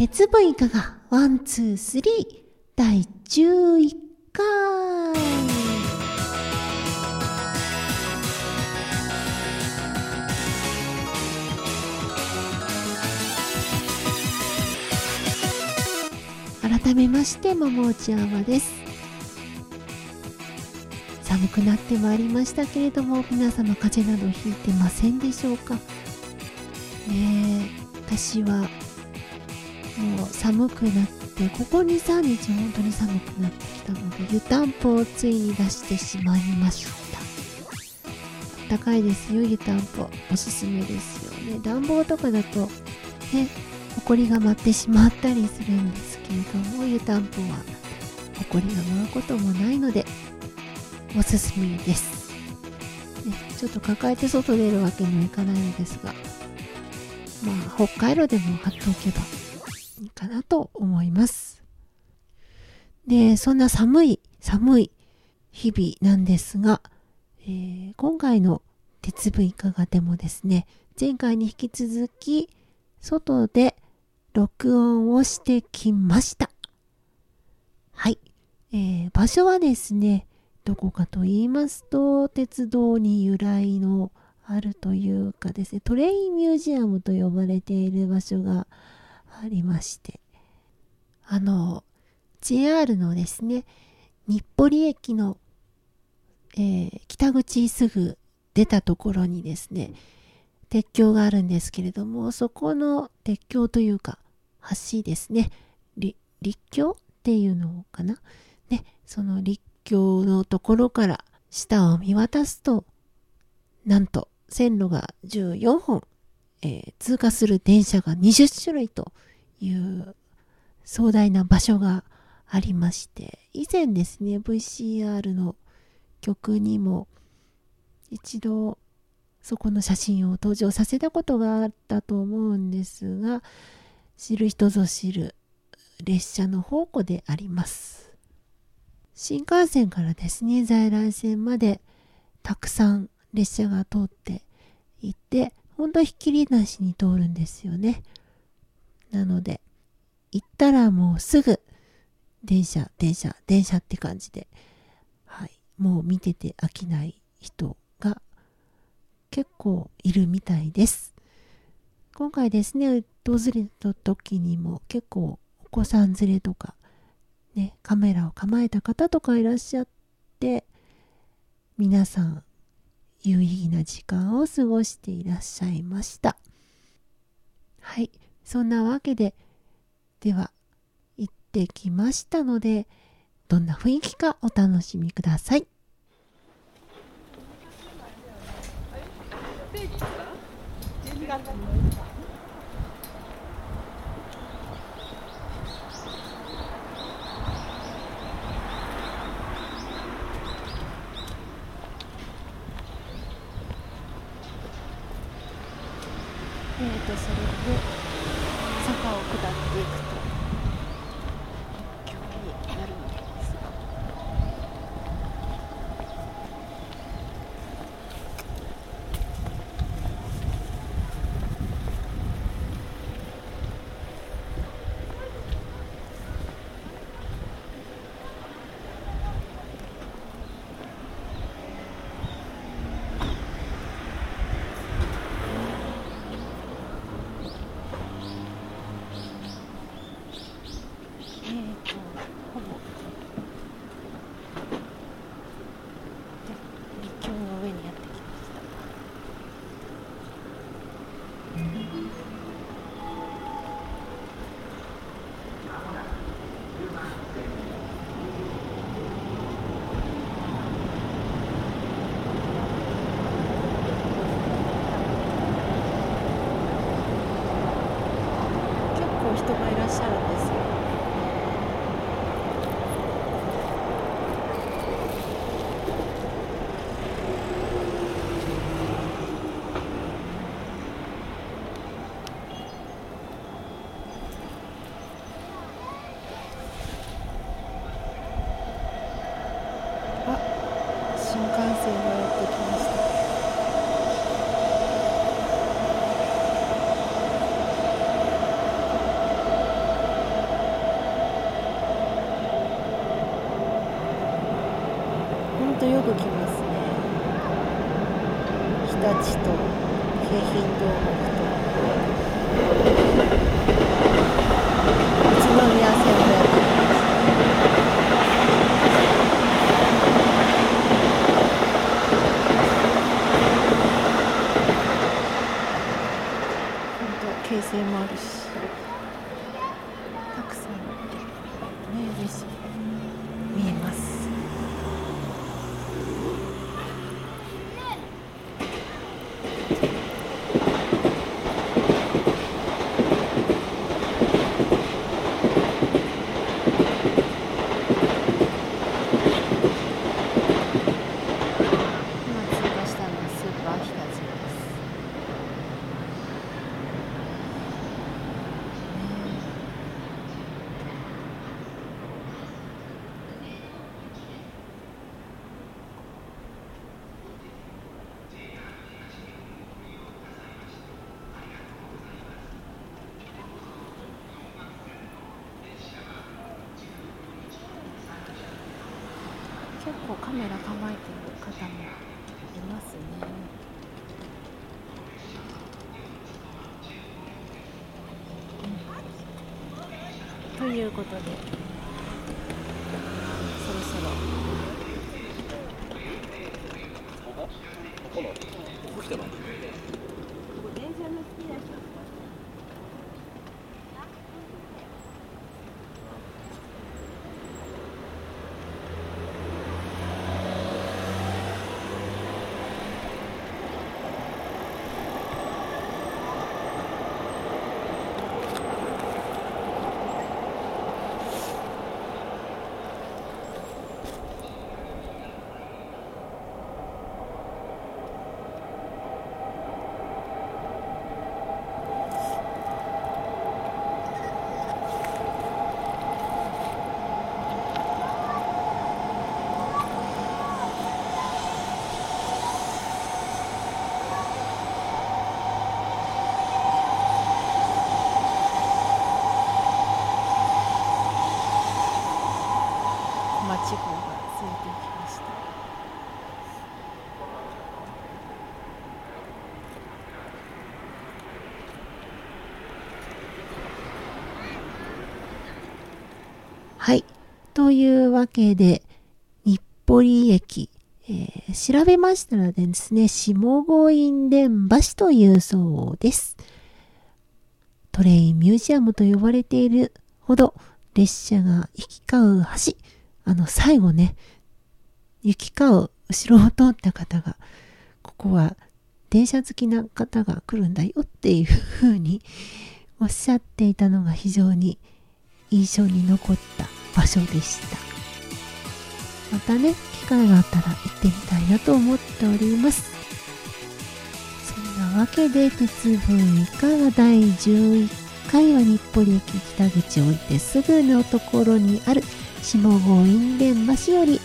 鉄分いかが one、two、three 第11回。改めまして桃内あまです。寒くなってまいりましたけれども皆様風邪などひいてませんでしょうか？ねえ私はもう寒くなってここ23日本当に寒くなってきたので湯たんぽをついに出してしまいました。高いですよ湯たんぽ。おすすめですよね。暖房とかだとね埃が舞ってしまったりするんですけれども湯たんぽは埃が舞うこともないのでおすすめです、ね、ちょっと抱えて外出るわけにはいかないのですがまあ北海道でも貼っておけばかなと思いますでそんな寒い寒い日々なんですが、えー、今回の鉄分いかがでもですね前回に引き続き外で録音をしてきました。はい。えー、場所はですね、どこかと言いますと、鉄道に由来のあるというかですね、トレインミュージアムと呼ばれている場所がありまして、あの、JR のですね、日暮里駅の、えー、北口すぐ出たところにですね、鉄橋があるんですけれども、そこの鉄橋というか、橋ですね。立橋っていうのかな？ね、その立橋のところから下を見渡すと、なんと線路が14本、えー、通過する電車が20種類という壮大な場所がありまして、以前ですね、VCR の曲にも一度そこの写真を登場させたことがあったと思うんですが、知る人ぞ知る列車の宝庫であります。新幹線からですね、在来線までたくさん列車が通っていて、ほんとひっきりなしに通るんですよね。なので、行ったらもうすぐ電車、電車、電車って感じで、はい、もう見てて飽きない人が結構いるみたいです。今回ですね、訪れた時にも結構お子さん連れとか、ね、カメラを構えた方とかいらっしゃって、皆さん有意義な時間を過ごしていらっしゃいました。はい、そんなわけで、では、行ってきましたので、どんな雰囲気かお楽しみください。えーと、それで坂を下っていく人がいらっしゃるんですよ。とよく来ますね。日立と京浜東北と宇都宮線もやってます本当京成もあるしたくさんね列車見えます今通過したのはスーパー日立です結構カメラ構えてる方もいますね。うんとということでそろそろ小町号が連れてきました。はい。というわけで、日暮里駅、えー調べましたらですね、下郷院伝橋というそうです。トレインミュージアムと呼ばれているほど列車が行き交う橋。あの、最後ね、行き交う後ろを通った方が、ここは電車好きな方が来るんだよっていうふうにおっしゃっていたのが非常に印象に残った場所でした。またね機会があったら行ってみたいなと思っております。そんなわけで鉄分以下が第11回は日暮里駅北口を降りてすぐのところにある下郷院伝橋より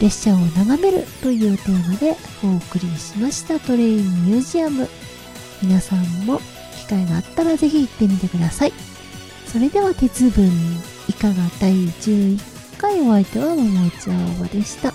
列車を眺めるというテーマでお送りしましたトレインミュージアム。皆さんも機会があったらぜひ行ってみてください。それでは鉄分いかが？第11回お相手は桃井ちゃおばでした。